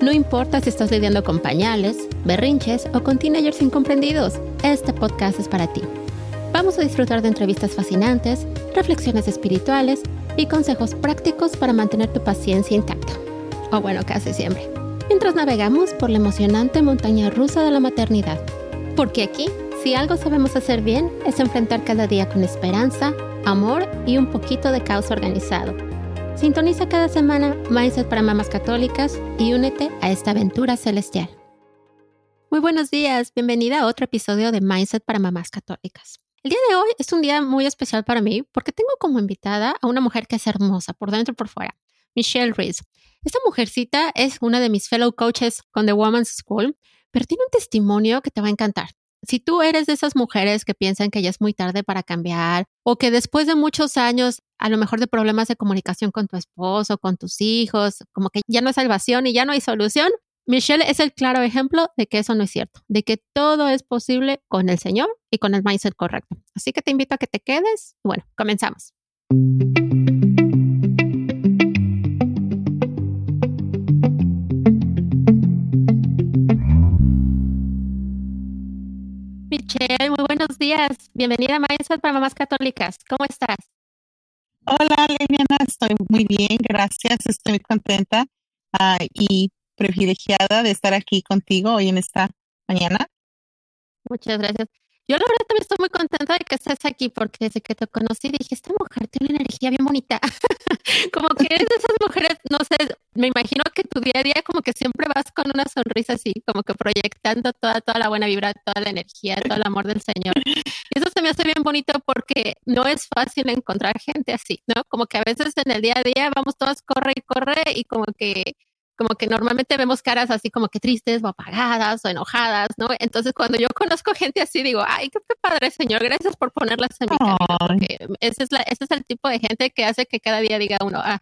No importa si estás lidiando con pañales, berrinches o con teenagers incomprendidos, este podcast es para ti. Vamos a disfrutar de entrevistas fascinantes, reflexiones espirituales y consejos prácticos para mantener tu paciencia intacta. O bueno, casi siempre. Mientras navegamos por la emocionante montaña rusa de la maternidad. Porque aquí, si algo sabemos hacer bien, es enfrentar cada día con esperanza, amor y un poquito de caos organizado Sintoniza cada semana Mindset para Mamás Católicas y únete a esta aventura celestial. Muy buenos días, bienvenida a otro episodio de Mindset para Mamás Católicas. El día de hoy es un día muy especial para mí porque tengo como invitada a una mujer que es hermosa por dentro y por fuera, Michelle Reese. Esta mujercita es una de mis fellow coaches con The Woman's School, pero tiene un testimonio que te va a encantar si tú eres de esas mujeres que piensan que ya es muy tarde para cambiar o que después de muchos años, a lo mejor de problemas de comunicación con tu esposo, con tus hijos, como que ya no hay salvación y ya no hay solución, Michelle es el claro ejemplo de que eso no es cierto, de que todo es posible con el Señor y con el mindset correcto. Así que te invito a que te quedes. Bueno, comenzamos. Michelle, muy buenos días. Bienvenida a Mindset para Mamás Católicas. ¿Cómo estás? Hola, Liliana. Estoy muy bien, gracias. Estoy muy contenta ah, y privilegiada de estar aquí contigo hoy en esta mañana. Muchas gracias. Yo la verdad también estoy muy contenta de que estés aquí porque desde que te conocí dije, esta mujer tiene una energía bien bonita. como que eres de esas mujeres, no sé, me imagino que tu día a día como que siempre vas con una sonrisa así, como que proyectando toda, toda la buena vibra, toda la energía, todo el amor del Señor. Eso se me hace bien bonito porque no es fácil encontrar gente así, ¿no? Como que a veces en el día a día vamos todas corre y corre y como que como que normalmente vemos caras así como que tristes o apagadas o enojadas, ¿no? Entonces cuando yo conozco gente así digo, ay, qué, padre, Señor, gracias por ponerlas en mi camino, porque ese es, la, ese es el tipo de gente que hace que cada día diga uno, ah,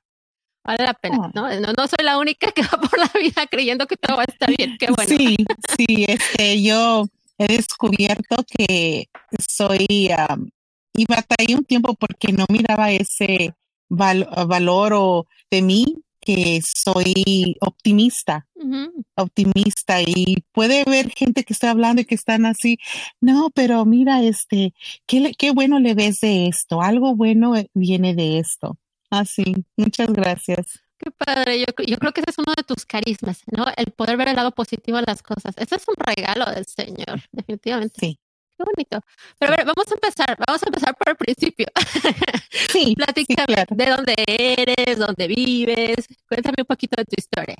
vale la pena, ¿no? ¿no? No soy la única que va por la vida creyendo que todo va a estar bien, qué bueno. Sí, sí, este, yo he descubierto que soy, y batallé un tiempo porque no miraba ese valor o de mí que soy optimista, optimista y puede haber gente que está hablando y que están así, no, pero mira, este, qué, qué bueno le ves de esto, algo bueno viene de esto. Así, ah, muchas gracias. Qué padre, yo, yo, creo que ese es uno de tus carismas, ¿no? El poder ver el lado positivo de las cosas. Ese es un regalo del Señor, definitivamente. Sí. Qué bonito. Pero a ver, vamos a empezar, vamos a empezar por el principio. Sí. Platícame de dónde eres, dónde vives. Cuéntame un poquito de tu historia.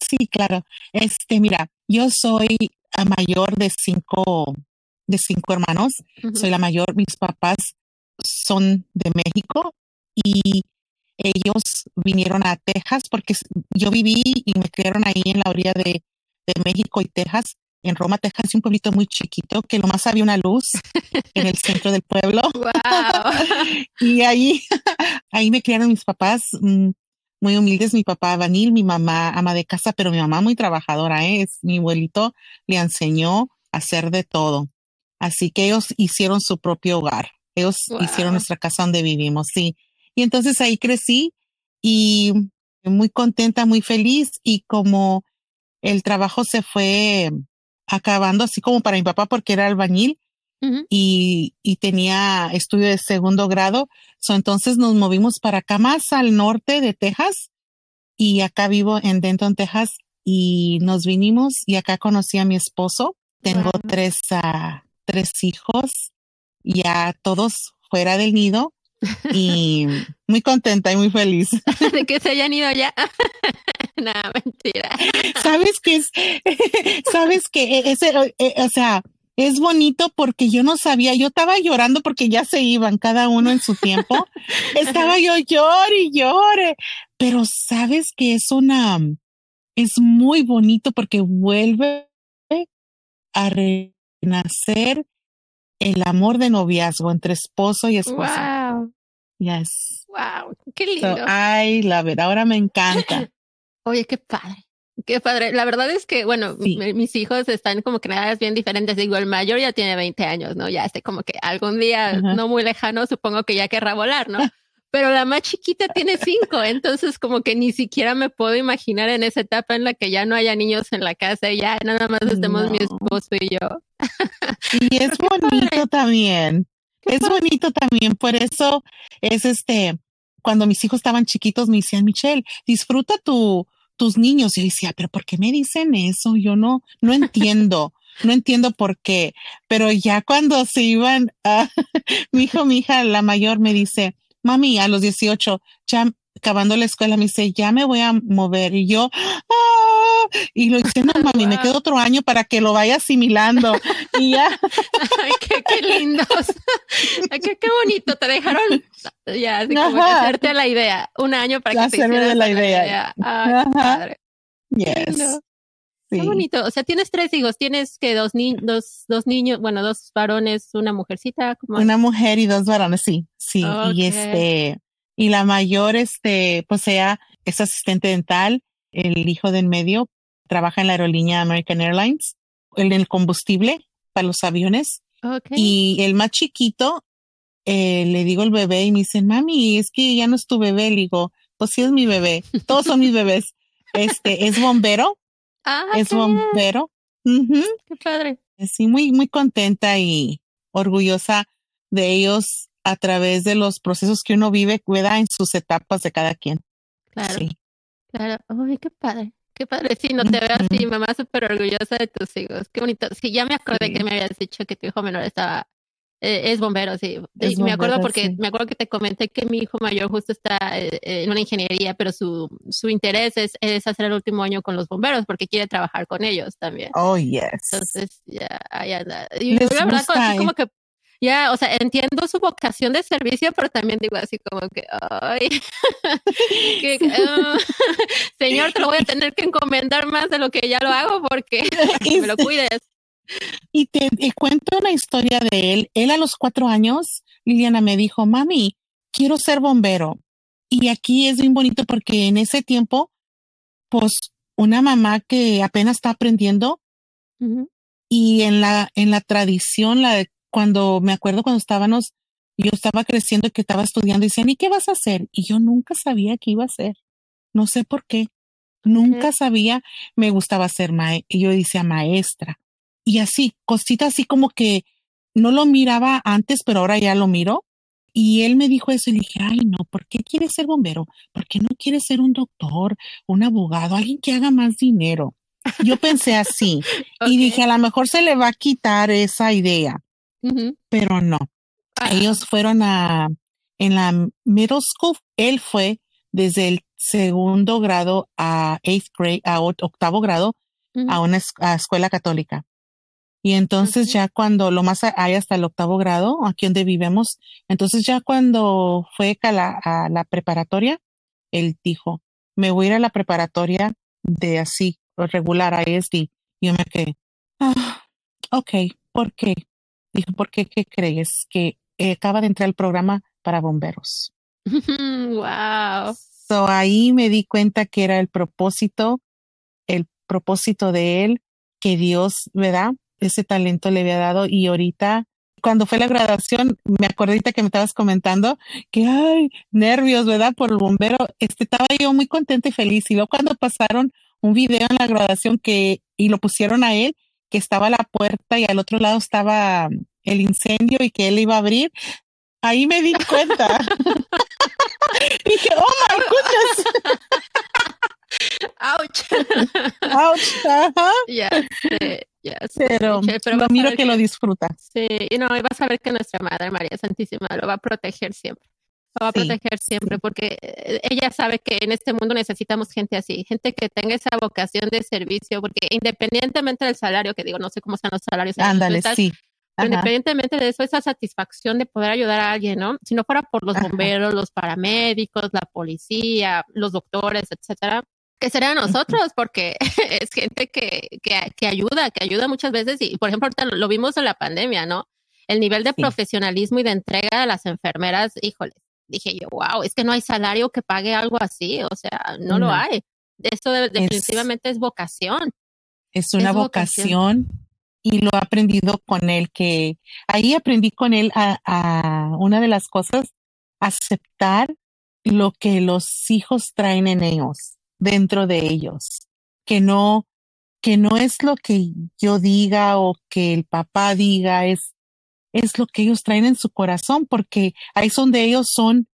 Sí, claro. Este, mira, yo soy a mayor de cinco, de cinco hermanos. Soy la mayor. Mis papás son de México y ellos vinieron a Texas porque yo viví y me criaron ahí en la orilla de, de México y Texas en Roma, Texas, un pueblito muy chiquito, que nomás había una luz en el centro del pueblo. y ahí, ahí me criaron mis papás mm, muy humildes, mi papá Vanil, mi mamá ama de casa, pero mi mamá muy trabajadora, ¿eh? es mi abuelito le enseñó a hacer de todo. Así que ellos hicieron su propio hogar. Ellos hicieron nuestra casa donde vivimos, sí. Y entonces ahí crecí y muy contenta, muy feliz y como el trabajo se fue acabando así como para mi papá porque era albañil y, y, tenía estudio de segundo grado. entonces nos movimos para acá más al norte de Texas y acá vivo en Denton, Texas y nos vinimos y acá conocí a mi esposo. Tengo tres, uh, tres hijos, ya todos fuera del nido y muy contenta y muy feliz. De que se hayan ido ya. Nada, mentira. Sabes que es, sabes que ese, e, o sea, es bonito porque yo no sabía, yo estaba llorando porque ya se iban cada uno en su tiempo. estaba yo llore y llore, pero sabes que es una, es muy bonito porque vuelve a renacer el amor de noviazgo entre esposo y esposa. Wow. Yes. Wow. Qué lindo. So, ay, la verdad, ahora me encanta. Oye, qué padre. Qué padre. La verdad es que, bueno, Sí. mis hijos están como que en edades bien diferentes. Digo, el mayor ya tiene 20 años, ¿no? Ya este como que algún día Ajá. no muy lejano, supongo que ya querrá volar, ¿no? Pero la más chiquita tiene cinco, entonces como que ni siquiera me puedo imaginar en esa etapa en la que ya no haya niños en la casa y ya nada más estemos mi esposo y yo. Y es bonito también. Es bonito también. Por eso es este, cuando mis hijos estaban chiquitos me decían, Michelle, disfruta tu, tus niños. Y yo decía, pero ¿por qué me dicen eso? Yo no, no entiendo. No entiendo por qué. Pero ya cuando se iban, mi hijo, mi hija, la mayor me dice, mami, a los 18, ya acabando la escuela, me dice, ya me voy a mover. Y yo, ah, y lo dice, no, mami, me Wow. quedo otro año para que lo vaya asimilando. Y ya, Ay, qué, qué lindos. Ay, qué, qué bonito. Te dejaron ya así como hacerte la idea. Un año para que te de la a idea. Ay, qué Ajá. padre. yes. lindo. Sí. Qué bonito. O sea, tienes tres hijos. Tienes que dos, ni dos, dos niños, bueno, dos varones, una mujercita. como Una mujer y dos varones, sí, sí. Ok. Y este, y la mayor, este, pues ella es asistente dental. El hijo del medio trabaja en la aerolínea American Airlines, en el combustible para los aviones. Y el más chiquito, eh, le digo el bebé y me dicen, mami, es que ya no es tu bebé. Le digo, pues sí es mi bebé. Todos son mis bebés. Este, es bombero, ah, es qué bombero. Qué padre. Sí, muy, muy contenta y orgullosa de ellos a través de los procesos que uno vive, ¿verdad? En sus etapas de cada quien. Claro, Sí. claro. Ay, qué padre. Qué padre. Sí, no te veo así, mamá súper orgullosa de tus hijos. Qué bonito. Sí, ya me acordé Sí. que me habías dicho que tu hijo menor estaba, eh, es bombero, sí. Es Y me acuerdo porque sí. me acuerdo que te comenté que mi hijo mayor justo está eh, eh, en una ingeniería, pero su, su interés es, es hacer el último año con los bomberos porque quiere trabajar con ellos también. Oh, yes. Entonces, ya, ahí anda. Y Les la verdad, gusta, así como eh. que, ya, o sea, entiendo su vocación de servicio, pero también digo así como que, ay, que, ah, señor, te lo voy a tener que encomendar más de lo que ya lo hago porque que me lo cuides. Y te, te cuento una historia de él. Él a los cuatro años, Liliana me dijo, mami, quiero ser bombero. Y aquí es bien bonito porque en ese tiempo, pues una mamá que apenas está aprendiendo y en la, en la tradición, la de cuando me acuerdo cuando estábamos, yo estaba creciendo y que estaba estudiando, y decían, ¿y qué vas a hacer? Y yo nunca sabía qué iba a hacer. No sé por qué. Nunca sabía, me gustaba ser mae y yo decía maestra. Y así, cositas así como que no lo miraba antes, pero ahora ya lo miro. Y él me dijo eso y dije, ay, no, ¿por qué quieres ser bombero? ¿Por qué no quieres ser un doctor, un abogado, alguien que haga más dinero? Yo pensé así y dije, a lo mejor se le va a quitar esa idea, Pero no. Ah, Ellos fueron a, en la middle school, él fue desde el segundo grado a eighth grade, a oct- octavo grado, a una a escuela católica. Y entonces ya cuando lo más hay hasta el octavo grado, aquí donde vivimos, entonces ya cuando fue a la, a la preparatoria, él dijo, me voy a ir a la preparatoria de así, regular, a ISD. Y yo me quedé, ah, ok, ¿por qué? Dijo, ¿por qué? ¿Qué crees? Que eh, acaba de entrar el programa para bomberos. wow. So ahí me di cuenta que era el propósito, el propósito de él, que Dios, ¿verdad? Ese talento le había dado y ahorita, cuando fue la graduación, me acordé que me estabas comentando que, ay, nervios, ¿verdad? Por el bombero, este, estaba yo muy contenta y feliz. Y luego cuando pasaron un video en la graduación que, y lo pusieron a él, que estaba la puerta y al otro lado estaba el incendio y que él iba a abrir, ahí me di cuenta. Dije, oh my goodness. Ouch. Ouch, ajá. ya sé, ya sé. Pero, lo miro que lo disfruta. Sí, y no, y vas a ver que nuestra Madre María Santísima lo va a proteger siempre. Va a Sí, proteger siempre porque eh, ella sabe que en este mundo necesitamos gente así, gente que tenga esa vocación de servicio, porque independientemente del salario, que digo, no sé cómo están los salarios, Ándale, sí. pero Ajá. independientemente de eso, esa satisfacción de poder ayudar a alguien, ¿no? Si no fuera por los Ajá. bomberos, los paramédicos, la policía, los doctores, etcétera, que será nosotros, porque es gente que, que, que ayuda, que ayuda muchas veces, y por ejemplo, ahorita lo, lo vimos en la pandemia, ¿no? el nivel de profesionalismo y de entrega de las enfermeras, híjole, dije yo, wow, es que no hay salario que pague algo así, o sea, no, lo hay. Esto definitivamente es, vocación. Es una vocación, y lo he aprendido con él, que ahí aprendí con él a, a una de las cosas, aceptar lo que los hijos traen en ellos, dentro de ellos, que no, que no es lo que yo diga o que el papá diga, es, es lo que ellos traen en su corazón, porque ahí son de ellos son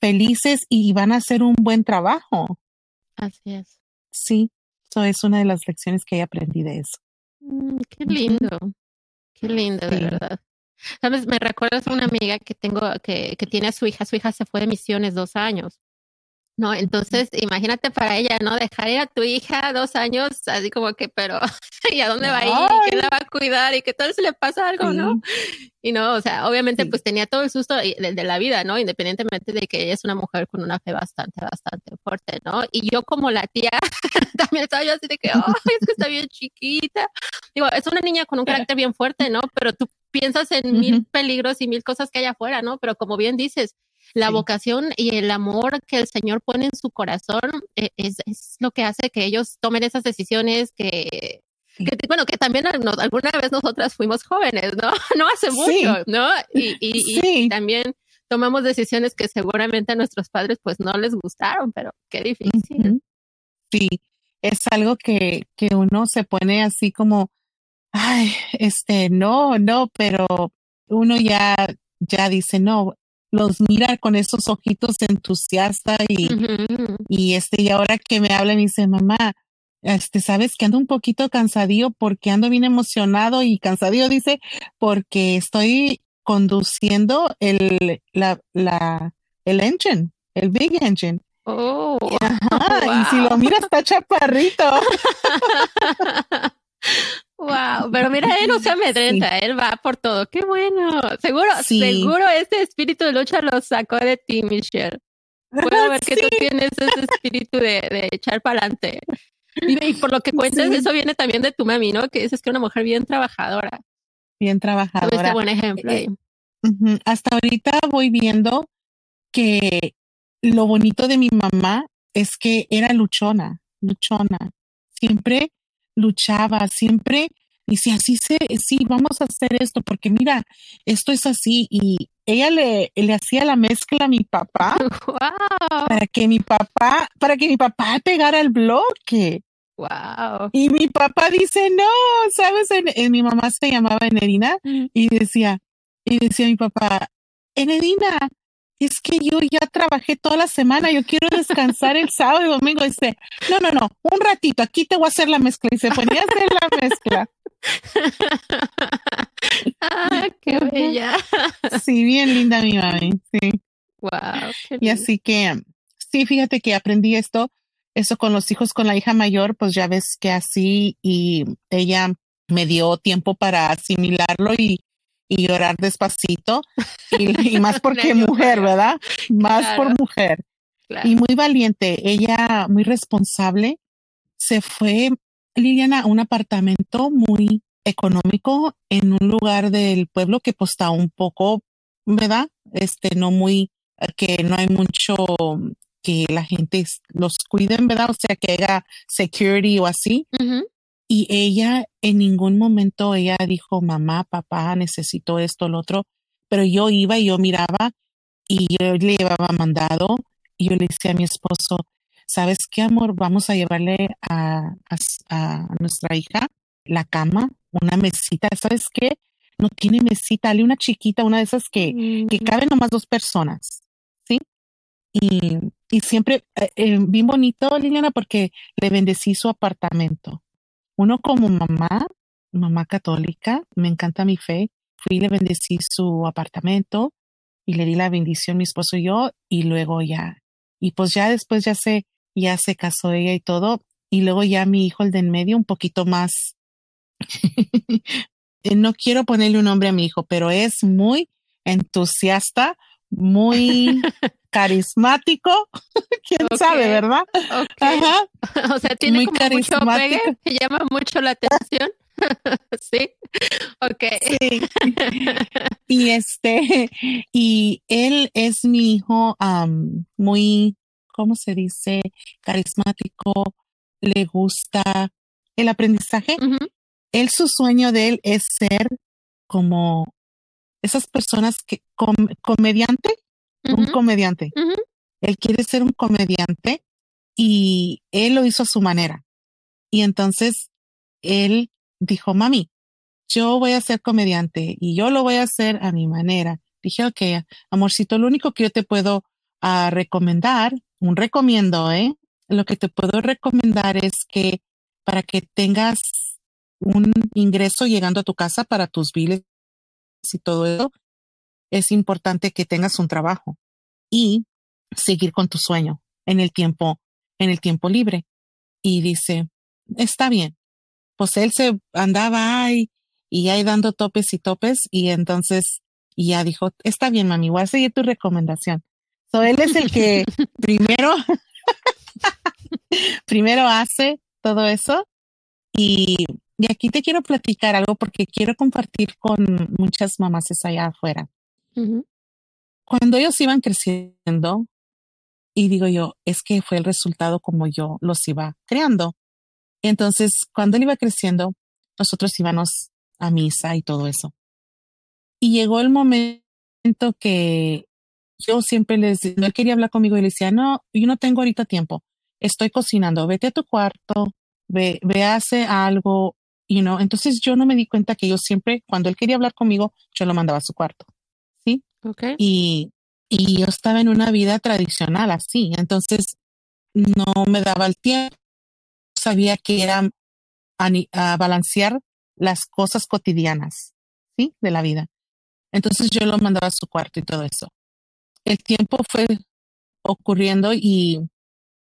felices y van a hacer un buen trabajo. Así es. Sí, eso es una de las lecciones que he aprendido de eso. Mm, qué lindo, qué lindo, de verdad. Sabes, me recuerdas a una amiga que tengo que, que tiene a su hija, su hija se fue de misiones dos años ¿no? Entonces, imagínate para ella, ¿no? Dejar ir a tu hija dos años, así como que, pero, ¿y a dónde va a ir? ¿Quién la va a cuidar? ¿Y qué tal si le pasa algo, no? Y no, o sea, obviamente, pues tenía todo el susto de, de, la vida, ¿no? Independientemente de que ella es una mujer con una fe bastante, bastante fuerte, ¿no? Y yo como la tía, también estaba yo así de que, ay, es que está bien chiquita. Digo, es una niña con un carácter bien fuerte, ¿no? Pero tú piensas en mil peligros y mil cosas que hay afuera, ¿no? Pero como bien dices, la vocación y el amor que el Señor pone en su corazón eh, es, es, lo que hace que ellos tomen esas decisiones que, que bueno, que también alguna vez nosotras fuimos jóvenes, ¿no? No hace mucho, ¿no? Y, y, y, también tomamos decisiones que seguramente a nuestros padres pues no les gustaron, pero qué difícil. Sí, es algo que, que uno se pone así como, ay, este, no, no, pero uno ya, ya dice, no, los mira con esos ojitos entusiastas y, y este, y ahora que me habla me dice, mamá, este, sabes que ando un poquito cansadío porque ando bien emocionado y cansadío dice, porque estoy conduciendo el, la, la, el engine, el big engine. Oh, y si lo miras está chaparrito. Wow, pero mira, él no se amedrenta, él va por todo. Qué bueno. Seguro, seguro este espíritu de lucha lo sacó de ti, Michelle. Puedo ver que tú tienes ese espíritu de, de echar para adelante. Y, por lo que cuentas, eso viene también de tu mami, ¿no? Que dices que una mujer bien trabajadora. Bien trabajadora. Tuviste buen ejemplo ahí. Hasta ahorita voy viendo que lo bonito de mi mamá es que era luchona, luchona. Siempre luchaba, siempre decía, sí, sí, vamos a hacer esto, porque mira, esto es así. Y ella le, le hacía la mezcla a mi papá para que mi papá, para que mi papá pegara el bloque. Wow. Y mi papá dice, no, sabes, en, mi mamá se llamaba Enerina y decía, y decía mi papá, Enerina, es que yo ya trabajé toda la semana, yo quiero descansar el sábado y domingo. dice, no, no, no, un ratito, aquí te voy a hacer la mezcla. Y se ponía a hacer la mezcla. ah, qué bella. Sí, bien linda mi mami, sí. Wow. y así que, sí, fíjate que aprendí esto, eso con los hijos, con la hija mayor, pues ya ves que así y ella me dio tiempo para asimilarlo y y llorar despacito y, más porque mujer, ¿verdad? Más por mujer. Y muy valiente, ella muy responsable, se fue Liliana a un apartamento muy económico en un lugar del pueblo que pues está un poco, ¿verdad? Este, no muy, que no hay mucho que la gente los cuiden, ¿verdad? O sea, que haga security o así. Y ella en ningún momento, ella dijo, mamá, papá, necesito esto, lo otro. Pero yo iba y yo miraba y yo le llevaba mandado y yo le decía a mi esposo, ¿sabes qué, amor? Vamos a llevarle a, a, nuestra hija la cama, una mesita. ¿Sabes qué? No tiene mesita, dale una chiquita, una de esas que, que caben nomás dos personas. ¿Sí? Y, y siempre, eh, eh, bien bonito, Liliana, porque le bendecí su apartamento uno como mamá, mamá católica, me encanta mi fe, fui y le bendecí su apartamento y le di la bendición mi esposo y yo y luego ya, y pues ya después ya se, ya se casó ella y todo y luego ya mi hijo, el de en medio, un poquito más, no quiero ponerle un nombre a mi hijo, pero es muy entusiasta, muy carismático, quién sabe, ¿verdad? O sea, tiene como mucho pegue, que llama mucho la atención. sí, ok. Y este, y él es mi hijo muy, ¿cómo se dice? Carismático, le gusta el aprendizaje. Él, su sueño de él es ser como esas personas que, comediante, un comediante. Él quiere ser un comediante y él lo hizo a su manera. Y entonces él dijo, mami, yo voy a ser comediante y yo lo voy a hacer a mi manera. Dije, ok, amorcito, lo único que yo te puedo ah, recomendar, un recomiendo, ¿eh? Lo que te puedo recomendar es que para que tengas un ingreso llegando a tu casa para tus biles y todo eso, es importante que tengas un trabajo y seguir con tu sueño en el tiempo, en el tiempo libre. Y dice, está bien. Pues él se andaba ahí y ahí dando topes y topes y entonces ya dijo, está bien, mami, voy a seguir tu recomendación. So él es el que primero, primero hace todo eso y, y, aquí te quiero platicar algo porque quiero compartir con muchas mamás allá afuera. Cuando ellos iban creciendo, y digo yo, es que fue el resultado como yo los iba creando. Entonces, cuando él iba creciendo, nosotros íbamos a misa y todo eso. Y llegó el momento que yo siempre les, no él quería hablar conmigo y le decía, no, yo no tengo ahorita tiempo, estoy cocinando, vete a tu cuarto, ve, ve hace algo, you know. Entonces yo no me di cuenta que yo siempre, cuando él quería hablar conmigo, yo lo mandaba a su cuarto. ¿Sí? Okay. Y, y yo estaba en una vida tradicional así, entonces no me daba el tiempo sabía que era a, balancear las cosas cotidianas, ¿sí? De la vida. Entonces yo lo mandaba a su cuarto y todo eso. El tiempo fue ocurriendo y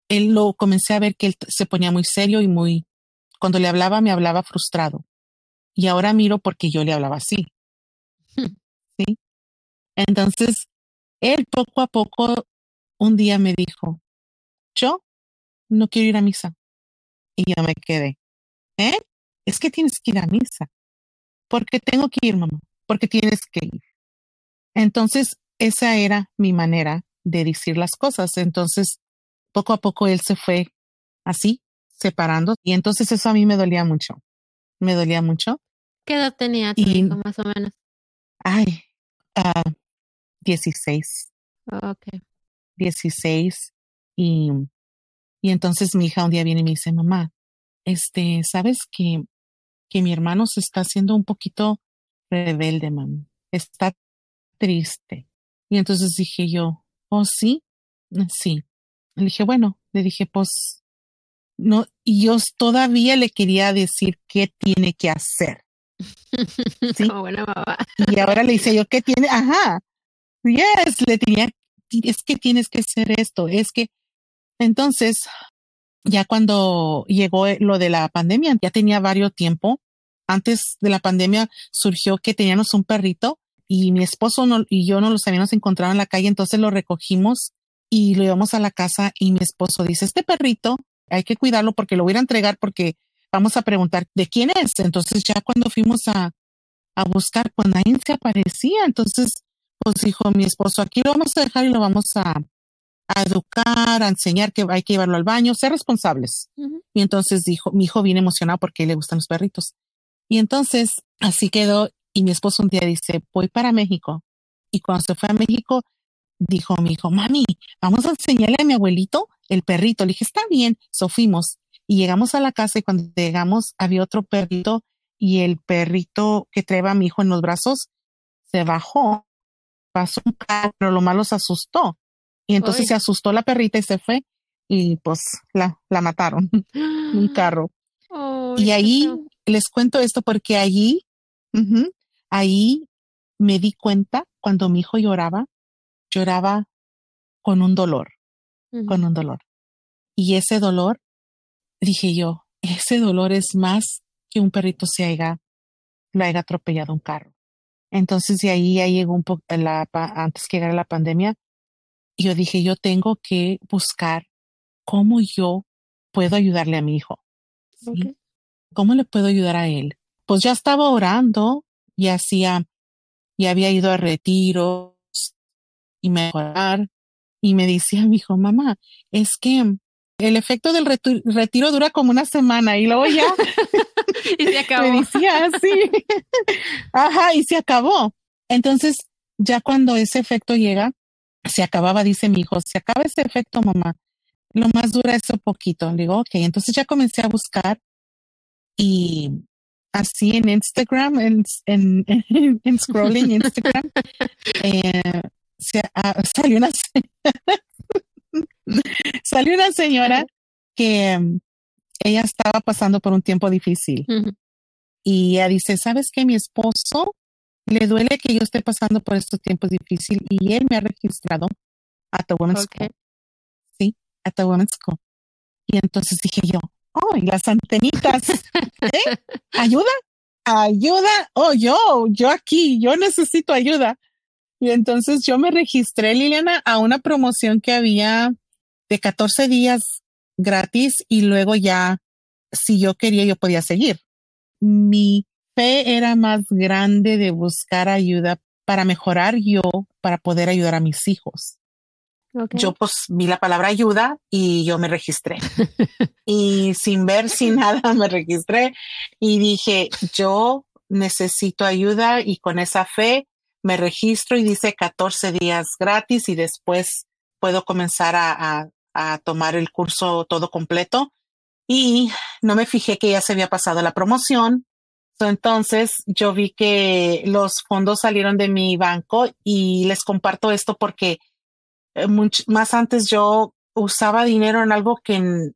él lo comencé a ver que él se ponía muy serio y muy, cuando le hablaba, me hablaba frustrado. Y ahora miro porque yo le hablaba así. ¿Sí? Entonces, él poco a poco, un día me dijo, yo no quiero ir a misa. Y yo me quedé, ¿eh? Es que tienes que ir a misa. Porque tengo que ir, mamá. Porque tienes que ir. Entonces, esa era mi manera de decir las cosas. Entonces, poco a poco él se fue así, separando. Y entonces eso a mí me dolía mucho. Me dolía mucho. ¿Qué edad tenía tu hijo, más o menos? Ay, uh, 16. ok. 16. Y y entonces mi hija un día viene y me dice, mamá, este, ¿sabes que, que mi hermano se está haciendo un poquito rebelde, mamá? Está triste. Y entonces dije yo, oh, sí, sí. Le dije, bueno, le dije, pues, no, y yo todavía le quería decir qué tiene que hacer. ¿Sí? buena mamá. Y ahora le dice yo, ¿qué tiene? Ajá. Yes, le tenía, es que tienes que hacer esto, es que, entonces, ya cuando llegó lo de la pandemia, ya tenía varios tiempo. Antes de la pandemia surgió que teníamos un perrito y mi esposo y yo no los habíamos encontrado en la calle, entonces lo recogimos y lo llevamos a la casa y mi esposo dice, este perrito hay que cuidarlo porque lo voy a entregar porque vamos a preguntar de quién es. Entonces ya cuando fuimos a, a buscar, pues nadie se aparecía. Entonces, pues dijo mi esposo, aquí lo vamos a dejar y lo vamos a, a educar, a enseñar que hay que llevarlo al baño, ser responsables. Y entonces dijo, mi hijo viene emocionado porque le gustan los perritos. Y entonces así quedó y mi esposo un día dice, voy para México. Y cuando se fue a México, dijo mi hijo, mami, vamos a enseñarle a mi abuelito el perrito. Le dije, está bien, sofimos. Y llegamos a la casa y cuando llegamos había otro perrito y el perrito que traía a mi hijo en los brazos se bajó, pasó un carro, pero lo malo se asustó y entonces se asustó la perrita y se fue y pues la, la mataron. Un carro. y ahí les cuento esto porque allí, ahí me di cuenta cuando mi hijo lloraba, lloraba con un dolor, con un dolor. Y ese dolor, dije yo, ese dolor es más que un perrito se haya, lo haya atropellado un carro. Entonces de ahí ya llegó un poco, antes que llegara la pandemia, yo dije, yo tengo que buscar cómo yo puedo ayudarle a mi hijo. ¿Cómo le puedo ayudar a él? pues ya estaba orando y hacía, y había ido a retiros y mejorar. Y me decía mi hijo, mamá, es que el efecto del retiro dura como una semana y luego ya. y se acabó. Me decía, sí. Ajá, y se acabó. Entonces, ya cuando ese efecto llega, se acababa, dice mi hijo, se acaba ese efecto, mamá. Lo más dura es un poquito. Le digo, ok, entonces ya comencé a buscar y así en Instagram, en, en, en, scrolling Instagram, eh, se, ah, salió una salió una señora que um, ella estaba pasando por un tiempo difícil. Y ella dice, ¿sabes qué? Mi esposo le duele que yo esté pasando por estos tiempos difíciles y él me ha registrado a The Women's School. Sí, a The Women's School. Y entonces dije yo, oh, y las antenitas, ¿eh? ¿Ayuda? ¿Ayuda? Oh, yo, yo aquí, yo necesito ayuda. Y entonces yo me registré, Liliana, a una promoción que había de 14 días gratis y luego ya, si yo quería, yo podía seguir. Mi fe era más grande de buscar ayuda para mejorar yo, para poder ayudar a mis hijos. Yo pues vi la palabra ayuda y yo me registré. y sin ver, sin nada, me registré y dije, yo necesito ayuda y con esa fe me registro y dice 14 días gratis y después puedo comenzar a, a tomar el curso todo completo y no me fijé que ya se había pasado la promoción. Entonces yo vi que los fondos salieron de mi banco y les comparto esto porque eh, más antes yo usaba dinero en algo que,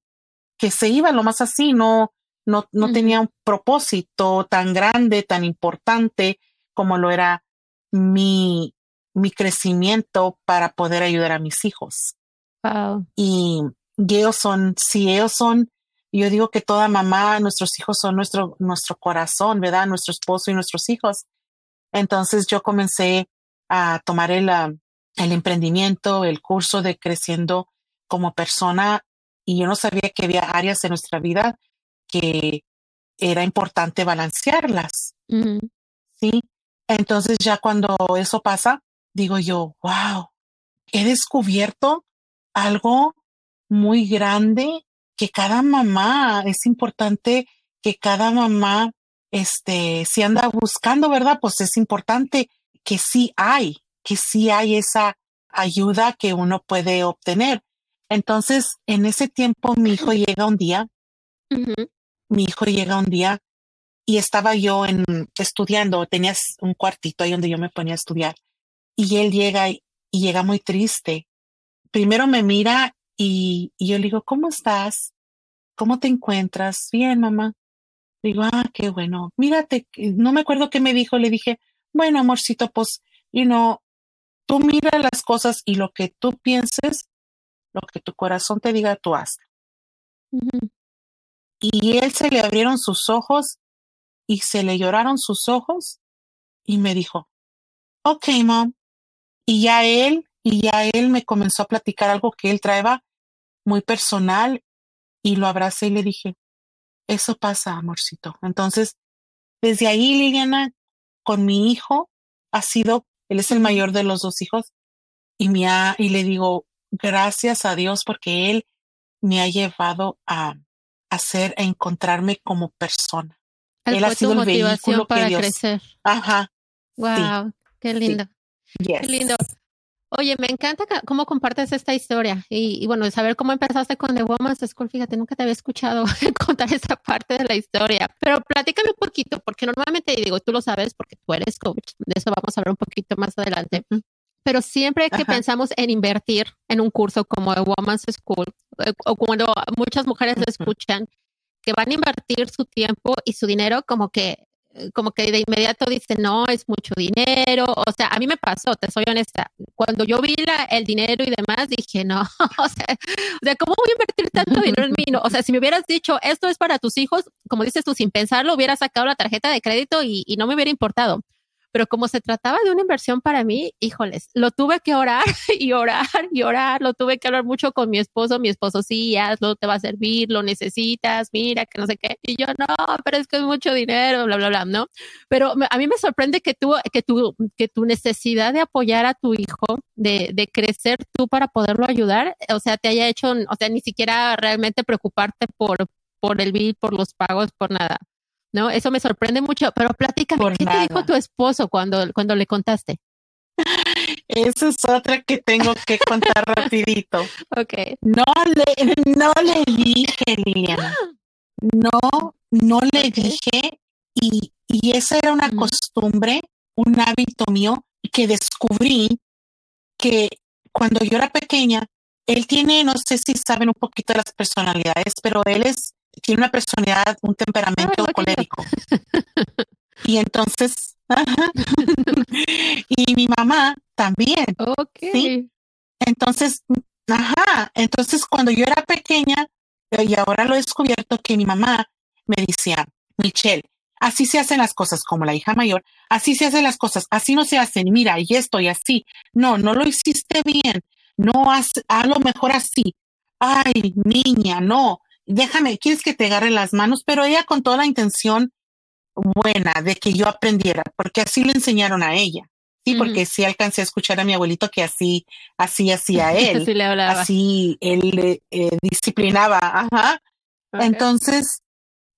que se iba lo más así, no, no, no tenía un propósito tan grande, tan importante como lo era mi, mi crecimiento para poder ayudar a mis hijos. Y, ellos son, si ellos son, yo digo que toda mamá, nuestros hijos son nuestro, nuestro corazón, ¿verdad? Nuestro esposo y nuestros hijos. Entonces yo comencé a tomar el, ah, el emprendimiento, el curso de creciendo como persona y yo no sabía que había áreas en nuestra vida que era importante balancearlas. Sí. Entonces ya cuando eso pasa, digo yo, wow, he descubierto algo muy grande que cada mamá, es importante que cada mamá, este, si anda buscando, ¿verdad? Pues es importante que sí hay, que sí hay esa ayuda que uno puede obtener. Entonces, en ese tiempo, mi hijo llega un día, mi hijo llega un día y estaba yo en, estudiando, tenías un cuartito ahí donde yo me ponía a estudiar y él llega y llega muy triste primero me mira y, yo le digo, ¿cómo estás? ¿Cómo te encuentras? Bien, mamá. Digo, ah, qué bueno. Mírate, no me acuerdo qué me dijo. Le dije, bueno, amorcito, pues, you know, tú mira las cosas y lo que tú pienses, lo que tu corazón te diga, tú haz. Y él se le abrieron sus ojos y se le lloraron sus ojos y me dijo, ok, mom. Y ya él y ya él me comenzó a platicar algo que él traeba muy personal y lo abracé y le dije, eso pasa, amorcito. Entonces, desde ahí, Liliana, con mi hijo, ha sido, él es el mayor de los dos hijos, y, me ha, y le digo, gracias a Dios porque él me ha llevado a hacer, a encontrarme como persona. Él, ha sido el vehículo para crecer. Ajá. Wow, qué lindo. Qué lindo. Oye, me encanta cómo compartes esta historia y, bueno, saber cómo empezaste con The Woman's School. Fíjate, nunca te había escuchado contar esa parte de la historia, pero platícame un poquito, porque normalmente digo, tú lo sabes porque tú eres coach, de eso vamos a hablar un poquito más adelante. Pero siempre que pensamos en invertir en un curso como The Woman's School, eh, o cuando muchas mujeres escuchan que van a invertir su tiempo y su dinero, como que como que de inmediato dice, no, es mucho dinero. O sea, a mí me pasó, te soy honesta. Cuando yo vi la, el dinero y demás, dije, no, o sea, ¿cómo voy a invertir tanto dinero en mí? o sea, si me hubieras dicho, esto es para tus hijos, como dices tú, sin pensarlo, hubiera sacado la tarjeta de crédito y, no me hubiera importado. Pero como se trataba de una inversión para mí, híjoles, lo tuve que orar y orar y orar, lo tuve que hablar mucho con mi esposo, mi esposo, sí, hazlo, te va a servir, lo necesitas, mira, que no sé qué, y yo, no, pero es que es mucho dinero, bla, bla, bla, ¿no? Pero a mí me sorprende que tú, que tu, que tu necesidad de apoyar a tu hijo, de, de crecer tú para poderlo ayudar, o sea, te haya hecho, o sea, ni siquiera realmente preocuparte por, por el bill, por los pagos, por nada. ¿No? Eso me sorprende mucho, pero platícame, ¿qué te dijo tu esposo cuando, cuando le contaste? Esa es otra que tengo que contar rapidito. Ok. No le, no le dije, Liliana. No, no le dije y, y esa era una costumbre, un hábito mío que descubrí que cuando yo era pequeña, él tiene, no sé si saben un poquito de las personalidades, pero él es tiene una personalidad, un temperamento ah, colérico. y entonces, y mi mamá también. ¿sí? Entonces, ajá, entonces cuando yo era pequeña, eh, y ahora lo he descubierto que mi mamá me decía, Michelle, así se hacen las cosas como la hija mayor, así se hacen las cosas, así no se hacen, mira, y esto y así. No, no lo hiciste bien, no haz, lo mejor así. Ay, niña, no, déjame, quieres que te agarre las manos, pero ella con toda la intención buena de que yo aprendiera, porque así le enseñaron a ella. Sí, porque sí alcancé a escuchar a mi abuelito que así, así hacía él. así le hablaba. Así él eh, disciplinaba. Ajá. Entonces,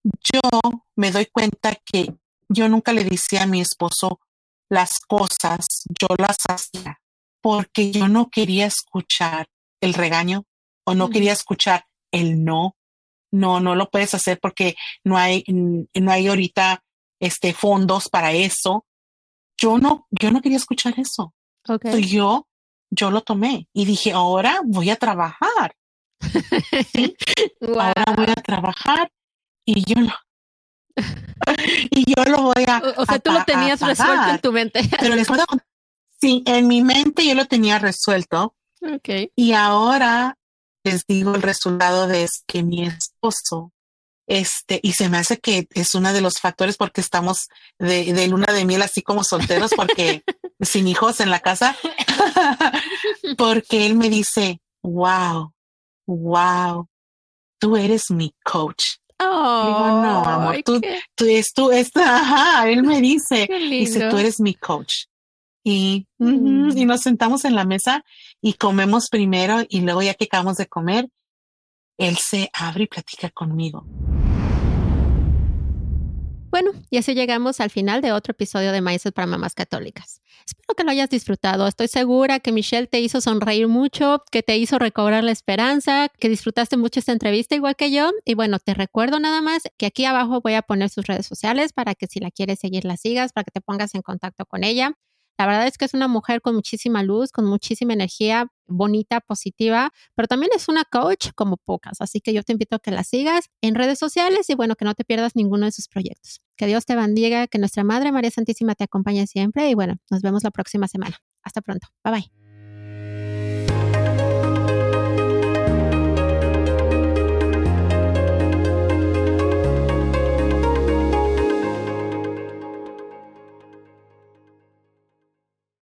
yo me doy cuenta que yo nunca le decía a mi esposo las cosas, yo las hacía, porque yo no quería escuchar el regaño o no quería escuchar el no no, no lo puedes hacer porque no hay, no hay ahorita este fondos para eso. Yo no, yo no quería escuchar eso. Okay. yo, yo lo tomé y dije, ahora voy a trabajar. Ahora voy a trabajar y yo lo, y yo lo voy a. O, sea, tú lo tenías resuelto en tu mente. Pero les puedo Sí, en mi mente yo lo tenía resuelto. Okay. Y ahora les digo el resultado de es que mi esposo, este, y se me hace que es uno de los factores porque estamos de, de luna de miel así como solteros, porque sin hijos en la casa, porque él me dice, wow, wow, tú eres mi coach. Oh, Digo, no, amor, tú, tú, es, tú, ajá, él me dice, dice, tú eres mi coach. Y, mm. y nos sentamos en la mesa y comemos primero y luego ya que acabamos de comer, él se abre y platica conmigo. Bueno, y así llegamos al final de otro episodio de Maíces para Mamás Católicas. Espero que lo hayas disfrutado. Estoy segura que Michelle te hizo sonreír mucho, que te hizo recobrar la esperanza, que disfrutaste mucho esta entrevista igual que yo. Y bueno, te recuerdo nada más que aquí abajo voy a poner sus redes sociales para que si la quieres seguir la sigas, para que te pongas en contacto con ella. La verdad es que es una mujer con muchísima luz, con muchísima energía bonita, positiva, pero también es una coach como pocas. Así que yo te invito a que la sigas en redes sociales y bueno, que no te pierdas ninguno de sus proyectos. Que Dios te bendiga, que nuestra Madre María Santísima te acompañe siempre y bueno, nos vemos la próxima semana. Hasta pronto. Bye bye.